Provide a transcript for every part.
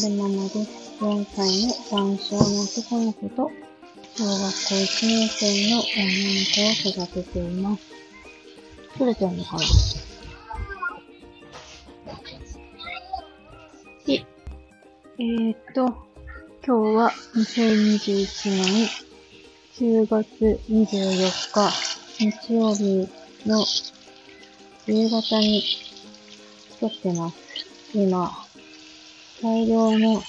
春ママです。4歳の男性の男の子と、小学校1年生の女の子を育てています。取れてんのかなで、えー、っと、今日は2021年10月24日日曜日の夕方に撮ってます。今、大量の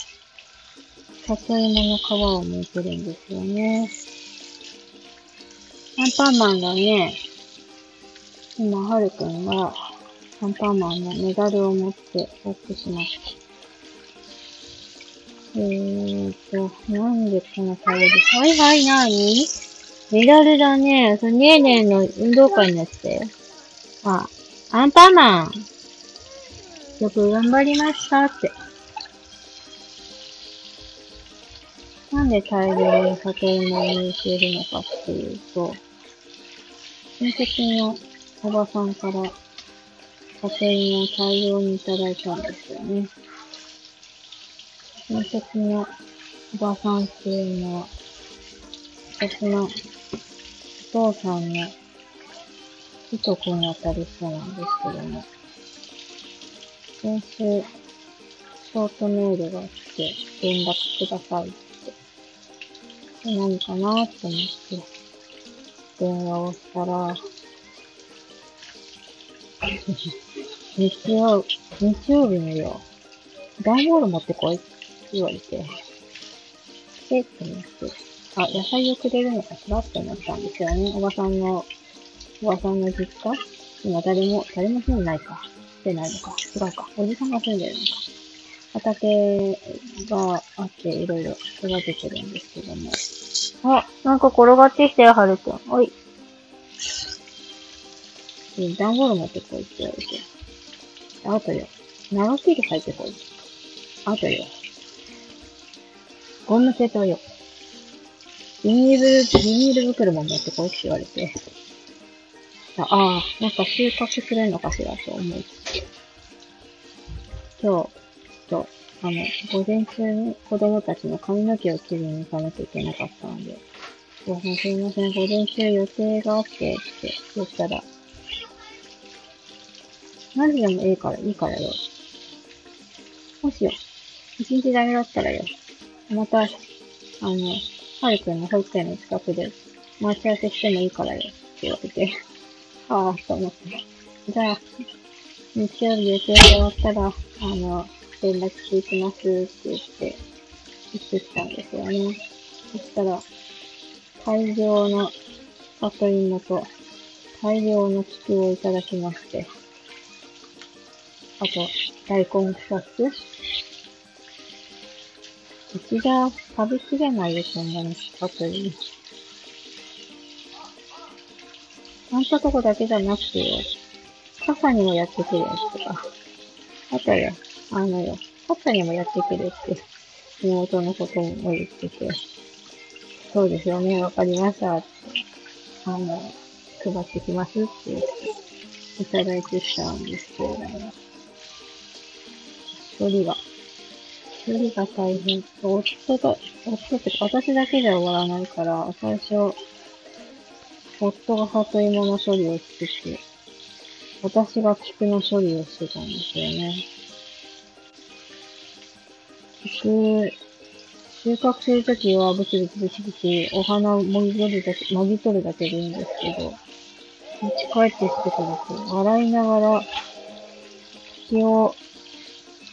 里芋の皮を剥いてるんですよね。アンパンマンがね、今、はるくんがアンパンマンのメダルを持ってオップしました。えーと、なんでこの顔で、はいはい、なに？メダルだね。そのねーねーの運動会になって。あ、アンパンマン。よく頑張りましたって。なんで大量に里芋を入れているのかっていうと、親戚のおばさんから里芋を大量にいただいたんですよね。親戚のおばさんっていうのは、私のお父さんのいとこにあたりそうなんですけども、先週、ショートメールが来て、連絡ください何かなと思って、電話をしたら、日曜、日曜日の夜、段ボール持ってこいって言われて、えって思って、あ、野菜をくれるのかしらって思ったんですよね。おばさんの、おばさんの実家今誰も、誰も住んでないか。住んでないのか。違うか。おじさんが住んでるのか。畑があって、いろいろ育ててるんですけども。あ、なんか転がってきたよ、はるくん。おい。段ボール持ってこいって言われて。あとよ。長切り入ってこい。あとよ。ゴムセトよ。ビニール、ビニール袋も持ってこいって言われて。ああ、なんか収穫するのかしらと思いつつ。今日、と、あの、午前中に子供たちの髪の毛を切りに行かなきゃいけなかったので、すいません、午前中予定があってって言ったら、何時でもいいから、いいからよ。もしよ、一日ダメだったらよ。また、あの、はるくんの保育園の近くで待ち合わせしてもいいからよって言われて、ああ、と思って。じゃあ、日曜日予定が終わったら、あの、連絡していきますって言って、言ってきたんですよね。そしたら、大量の里芋と大量の菊をいただきまして、あと、大根二つ。うちじゃ食べきれないよ、そんなに里芋。あんたとこだけじゃなくて傘にもやってくるやつとか。あとよ、あのよ、傘にもやってくるって、妹のことも言ってて、そうですよね、わかりました、あの、配ってきますって言って、いただいてきたんですけれども、処理が、処理が大変。夫と、夫って私だけじゃ終わらないから、最初、夫が里芋の処理をしてて、私が菊の処理をしてたんですよね。菊、収穫するときはブチブチブチブチお花をもぎ取るだけ、もぎ取るだけでいいんですけど、持ち帰ってきてくると、洗いながら、木を、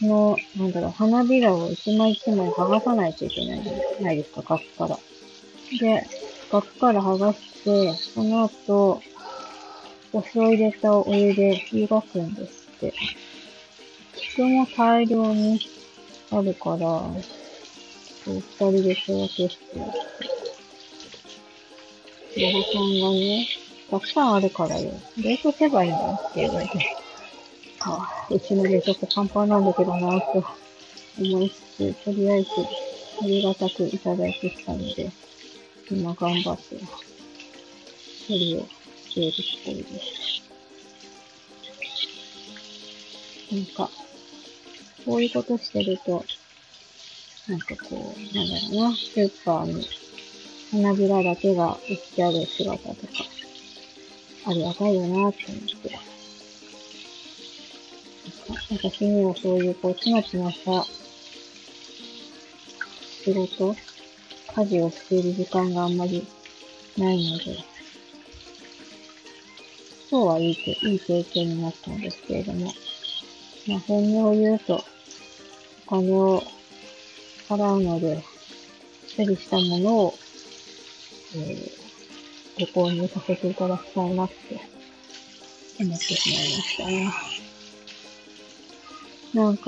の、なんだろう、花びらを一枚一枚剥がさないといけないじゃないですか、額から。で、額から剥がして、その後、お酢を入れたお湯で湯がくんですって。菊も大量にあるから、二人で仕分けして、おばさんがね、たくさんあるからよ。冷凍すればいいのって言われて。あうちの冷凍庫パンパンなんだけどなぁと思いつつ、とりあえずありがたくいただいてきたので、今頑張って、処理をしているところです。なんか、こういうことしてると、なんかこう、なんだろうな、スーパーに花びらだけが売ってある姿とか、ありがたいよなって思って。私にはそういうこう、ちまちました仕事、家事をしている時間があんまりないので、今日はいい、いい経験になったんですけれども、まあ、本音を言うと、金を払うので、処理したものを、えー、ご購入させていただきたいなって思ってしまいましたね。なんか、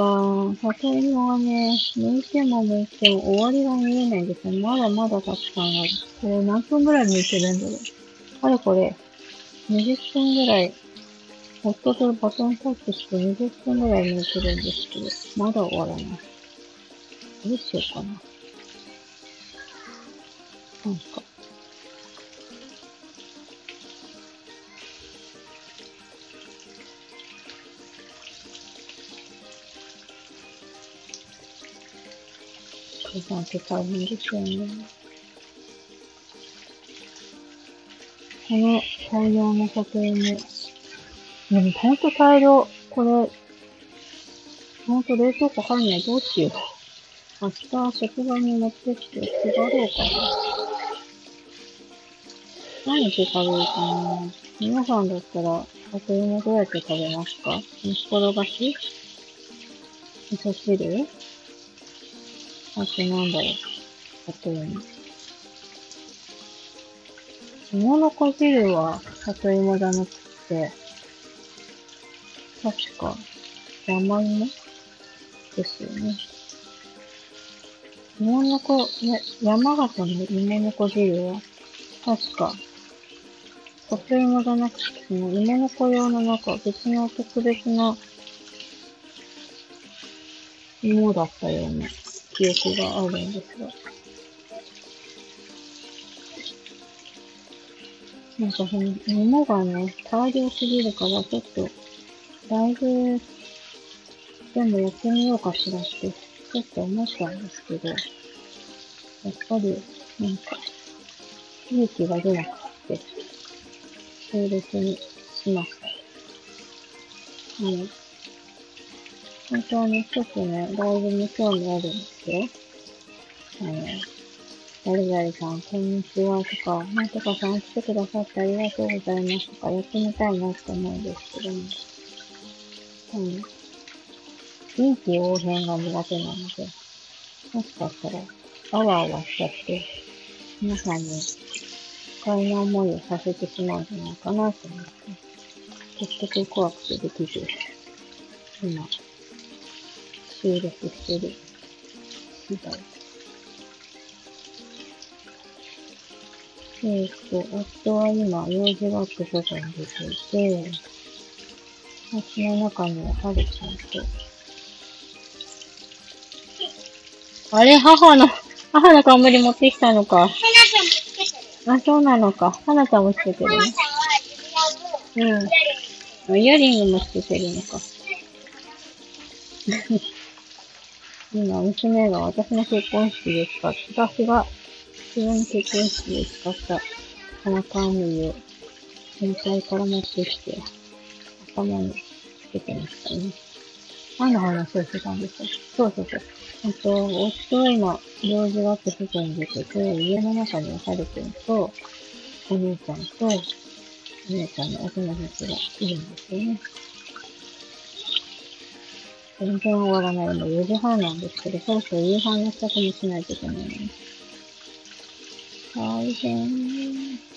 里芋はね、剥いても剥いても終わりが見えないですよ。まだまだたくさんある。これ何分ぐらい剥いてるんだろう。あれこれ、20分ぐらい、夫とバトンタッチして20分ぐらい剥いてるんですけど、まだ終わらない。どうしようかな。なんか、計算って大変ですよね。この大量の里芋。でもほんと大量。これ、ほんと冷凍庫入んない。どうしよう。明日職場に持ってきて配ろうかな。何して食べるかな皆さんだったら、里芋どうやって食べますか？煮っ転がし？味噌汁？あとなんだろう。あと、芋のこ汁は里芋じゃなくて、確か、山芋ですよね。芋のこ、ね、山形の芋のこ汁は、確か、里芋じゃなくて、その芋のこ用の中、別の特別な芋だったような記憶があるんですが。なんかその、物がね、大量すぎるから、ちょっと、だいぶ、全部やってみようかしらって、ちょっと思ったんですけど、やっぱり、なんか、勇気が出なくて、並列にしました。うん。本当に一つね、ライブに興味あるんですよ。あの、誰々さん、こんにちはとか、なんとかさん来てくださってありがとうございますとか、やってみたいなって思うんですけども、ん。臨機応変が苦手なので、もしかしたら、あわあわしちゃって、皆さんに不快な思いをさせてしまうんじゃないかなと思って、結局怖くてできず、今、収録してる次第。えっ、と、夫は今、用事があって外に出ていて、街の中にはるちゃんと、あれ、母の、母の冠持ってきたのか。あ、そうなのか。はなちゃんもつけてる？ね。うん。イヤリングもつけてるのか。今、娘が私の結婚式で使った、私が自分の結婚式で使った花冠を先輩から持ってきて、頭につけてましたね。何の話をしてたんですか？そうそうそう。あと、夫は今、用事があって外に出てて、家の中にははるくんと、お姉ちゃんと、お姉ちゃんのお友達がいるんですよね。全然終わらないの4時半なんですけど、そろそろ夕飯の支度もしないといけないのに。大変。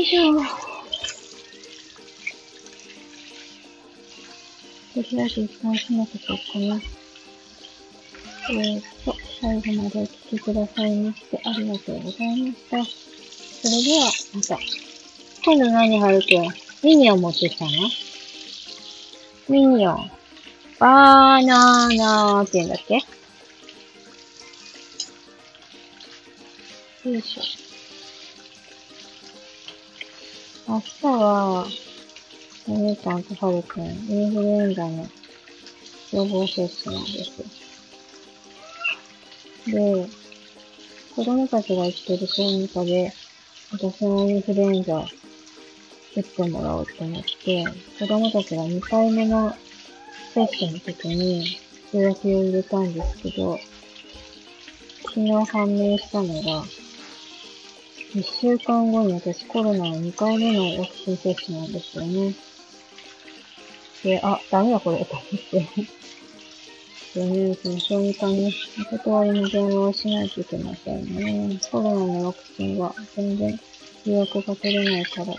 いしょ。とりあえず一旦閉めておこうかな。えー、っと、最後までお聞きくださいまして、ありがとうございました。それでは、また。今度何貼るくんミニオン持ってきたのミニオン。バーナーナーって言うんだっけ？よいしょ。明日は、お姉ちゃんとはるくん、インフルエンザの予防接種なんです。で、子供たちが行ってる小児科で、私もインフルエンザ打ってもらおうと思って、子供たちが2回目の接種の時に予約を入れたんですけど、昨日判明したのが、1週間後に私コロナの2回目のワクチン接種なんですよね。で、あ、ダメだこれと思ってでね、その小児科にお断りの電話をしないといけませんね。コロナのワクチンは全然予約が取れないから、と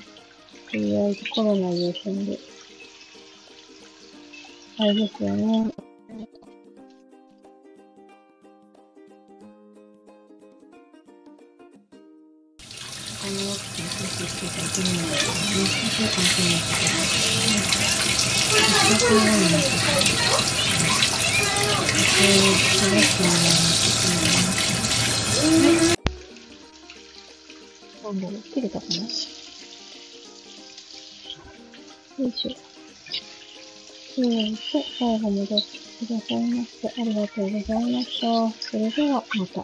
りあえずコロナ優先で。あれですよね。なん。だろう、切れたかなよいしょ。えーと、最後戻ってくださいまして、ありがとうございました。それでは、また。